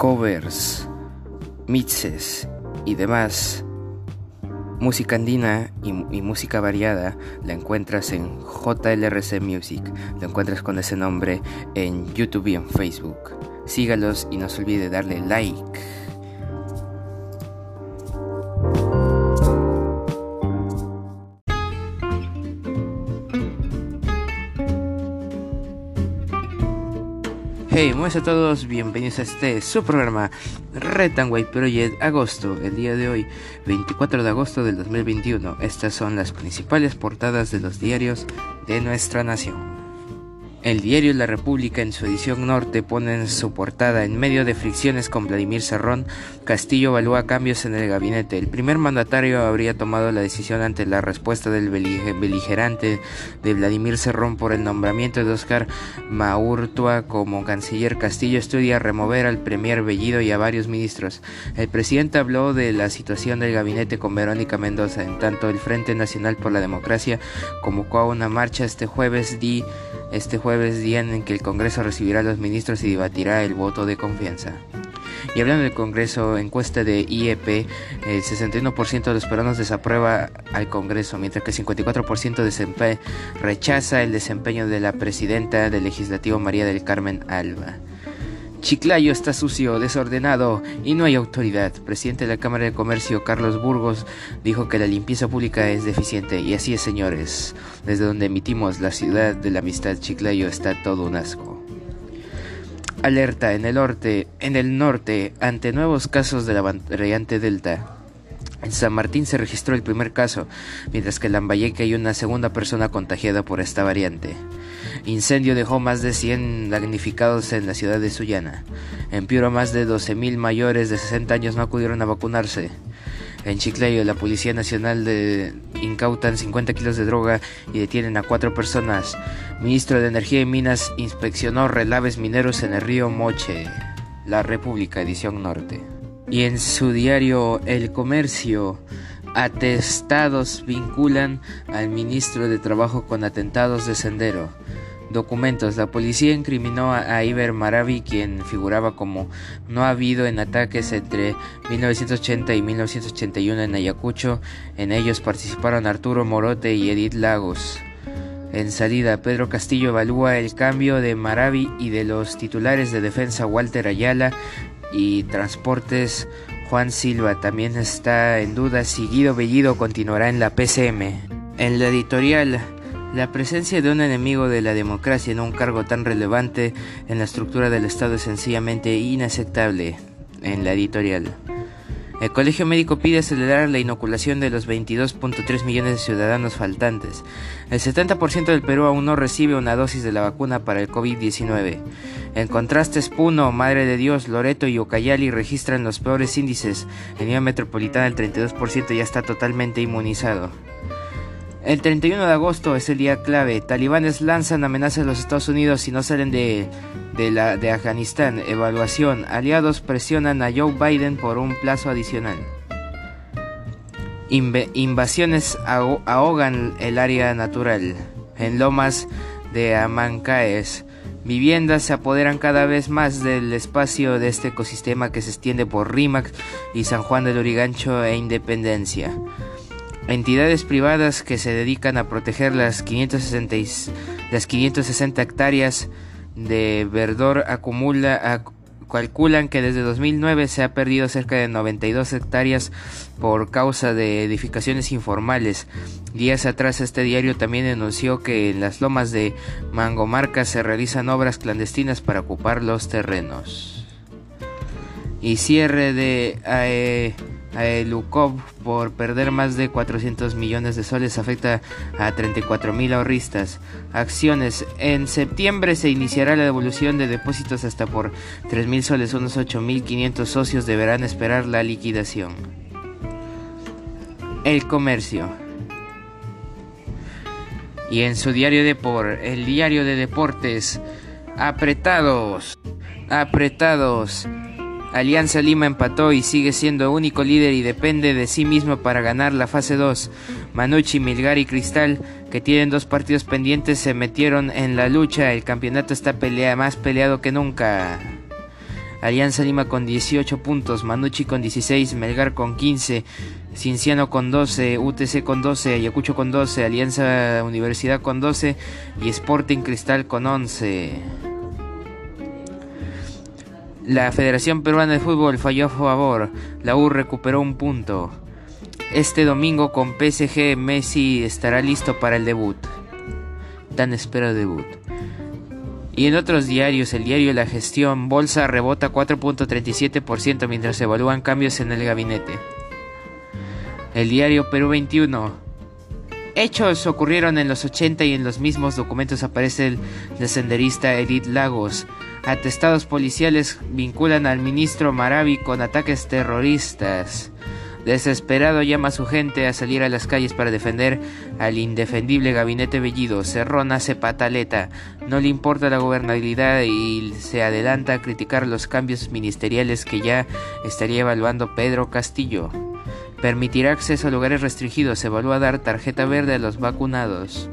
covers, mixes y demás. Música andina y, música variada la encuentras en JLRC Music, lo encuentras con ese nombre en YouTube y en Facebook. Sígalos y no se olvide darle like. Hey, buenas a todos, bienvenidos a este su programa Retangway Project Agosto, el día de hoy, 24 de agosto del 2021. Estas son las principales portadas de los diarios de nuestra nación. El diario La República en su edición norte pone en su portada en medio de fricciones con Vladimir Serrón, Castillo evalúa cambios en el gabinete. El primer mandatario habría tomado la decisión ante la respuesta del beligerante de Vladimir Serrón por el nombramiento de Oscar Maurtua como canciller. Castillo estudia remover al premier Bellido y a varios ministros. El presidente habló de la situación del gabinete con Verónica Mendoza. En tanto, el Frente Nacional por la Democracia convocó a una marcha este jueves di este jueves, día en que el Congreso recibirá a los ministros y debatirá el voto de confianza. Y hablando del Congreso, encuesta de IEP, el 61% de los peruanos desaprueba al Congreso, mientras que el 54% rechaza el desempeño de la presidenta del Legislativo María del Carmen Alba. Chiclayo está sucio, desordenado y no hay autoridad. Presidente de la Cámara de Comercio, Carlos Burgos, dijo que la limpieza pública es deficiente. Y así es, señores. Desde donde emitimos la ciudad de la amistad Chiclayo está todo un asco. Alerta en el norte, en el norte, ante nuevos casos de la variante Delta. En San Martín se registró el primer caso, mientras que en Lambayeque hay una segunda persona contagiada por esta variante. Incendio dejó más de 100 damnificados en la ciudad de Sullana. En Piura más de 12.000 mayores de 60 años no acudieron a vacunarse. En Chiclayo, la Policía Nacional de... incautan 50 kilos de droga y detienen a cuatro personas. Ministro de Energía y Minas inspeccionó relaves mineros en el río Moche. La República, edición norte. Y en su diario El Comercio, atestados vinculan al ministro de Trabajo con atentados de Sendero. Documentos. La policía incriminó a Iber Maravi, quien figuraba como no ha habido en ataques entre 1980 y 1981 en Ayacucho. En ellos participaron Arturo Morote y Edith Lagos. En salida, Pedro Castillo evalúa el cambio de Maravi y de los titulares de defensa Walter Ayala y Transportes Juan Silva. También está en duda si Guido Bellido continuará en la PCM. En la editorial, la presencia de un enemigo de la democracia en un cargo tan relevante en la estructura del Estado es sencillamente inaceptable. En la editorial. El Colegio Médico pide acelerar la inoculación de los 22.3 millones de ciudadanos faltantes. El 70% del Perú aún no recibe una dosis de la vacuna para el COVID-19. En contraste, Puno, Madre de Dios, Loreto y Ucayali registran los peores índices. En Lima Metropolitana el 32% ya está totalmente inmunizado. El 31 de agosto es el día clave. Talibanes lanzan amenazas a los Estados Unidos si no salen de, de, Afganistán. Evaluación. Aliados presionan a Joe Biden por un plazo adicional. invasiones ahogan el área natural. En lomas de Amancaes. Viviendas se apoderan cada vez más del espacio de este ecosistema que se extiende por Rímac y San Juan del Urigancho e Independencia entidades privadas que se dedican a proteger las 560, las 560 hectáreas de verdor acumula, calculan que desde 2009 se ha perdido cerca de 92 hectáreas por causa de edificaciones informales. Días atrás este diario también denunció que en las lomas de Mangomarca se realizan obras clandestinas para ocupar los terrenos. Y cierre de... a Lukov por perder más de 400 millones de soles afecta a 34 mil ahorristas. Acciones. En septiembre se iniciará la devolución de depósitos hasta por 3 mil soles. Unos 8 mil 500 socios deberán esperar la liquidación. El Comercio. Y en su diario de por, el diario de deportes, apretados, apretados. Alianza Lima empató y sigue siendo único líder y depende de sí mismo para ganar la fase 2. Manucci, Milgar y Cristal, que tienen dos partidos pendientes, se metieron en la lucha. El campeonato está pelea, más peleado que nunca. Alianza Lima con 18 puntos, Manucci con 16, Melgar con 15, Cinciano con 12, UTC con 12, Ayacucho con 12, Alianza Universidad con 12 y Sporting Cristal con 11. La Federación Peruana de Fútbol falló a favor. La U recuperó un punto. Este domingo con PSG Messi estará listo para el debut. Tan esperado debut. Y en otros diarios, el diario La Gestión, Bolsa rebota 4.37% mientras se evalúan cambios en el gabinete. El diario Perú 21. Hechos ocurrieron en los 80 y en los mismos documentos aparece el senderista Edith Lagos. Atestados policiales vinculan al ministro Maravi con ataques terroristas. Desesperado llama a su gente a salir a las calles para defender al indefendible gabinete Bellido. Cerrón hace pataleta. No le importa la gobernabilidad y se adelanta a criticar los cambios ministeriales que ya estaría evaluando Pedro Castillo. Permitirá acceso a lugares restringidos. Evalúa dar tarjeta verde a los vacunados.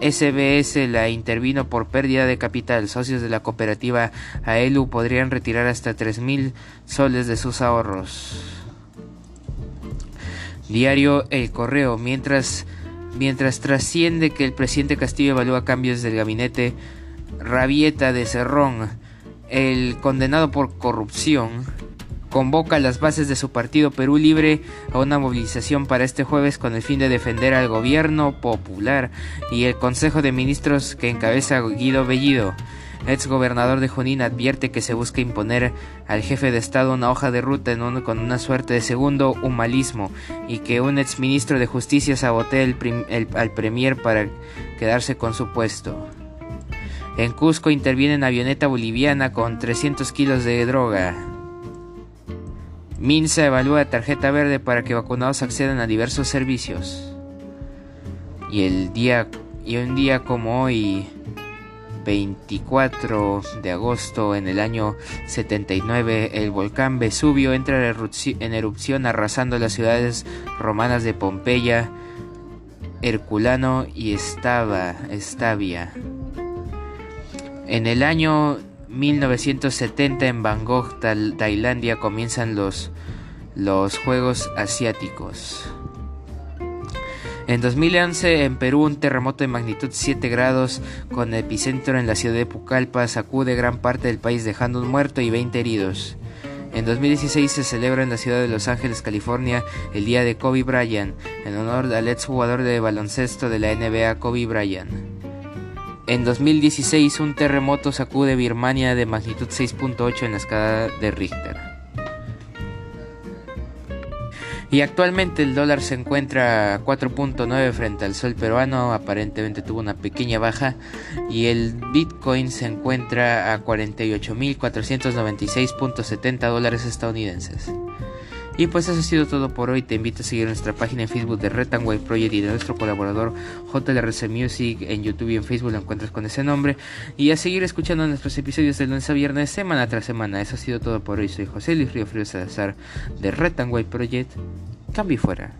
SBS la intervino por pérdida de capital. Socios de la cooperativa AELU podrían retirar hasta 3.000 soles de sus ahorros. Diario El Correo. Mientras, mientras trasciende que el presidente Castillo evalúa cambios del gabinete, Rabieta de Cerrón, el condenado por corrupción, convoca las bases de su partido Perú Libre a una movilización para este jueves con el fin de defender al gobierno popular y el Consejo de Ministros que encabeza Guido Bellido. Ex gobernador de Junín advierte que se busca imponer al jefe de Estado una hoja de ruta con una suerte de segundo humanismo y que un ex ministro de Justicia sabotea al premier para quedarse con su puesto. En Cusco interviene en avioneta boliviana con 300 kilos de droga. Minsa evalúa tarjeta verde para que vacunados accedan a diversos servicios. Y el día y un día como hoy 24 de agosto en el año 79 el volcán Vesubio entra en erupción arrasando las ciudades romanas de Pompeya, Herculano y Estava, Estavia. En el año 1970 en Bangkok, Tailandia, comienzan los, los Juegos Asiáticos. En 2011 en Perú un terremoto de magnitud 7 grados con epicentro en la ciudad de Pucallpa sacude gran parte del país dejando un muerto y 20 heridos. En 2016 se celebra en la ciudad de Los Ángeles, California, el día de Kobe Bryant, en honor al ex jugador de baloncesto de la NBA Kobe Bryant. En 2016 un terremoto sacude Birmania de magnitud 6.8 en la escala de Richter. Y actualmente el dólar se encuentra a 4.9 frente al sol peruano, aparentemente tuvo una pequeña baja. Y el Bitcoin se encuentra a 48.496.70 dólares estadounidenses. Y pues eso ha sido todo por hoy. Te invito a seguir nuestra página en Facebook de Retanway Project y de nuestro colaborador JLRC Music en YouTube y en Facebook lo encuentras con ese nombre. Y a seguir escuchando nuestros episodios de lunes a viernes, semana tras semana. Eso ha sido todo por hoy. Soy José Luis Río Frío Salazar de Retanway Project. Cambio fuera.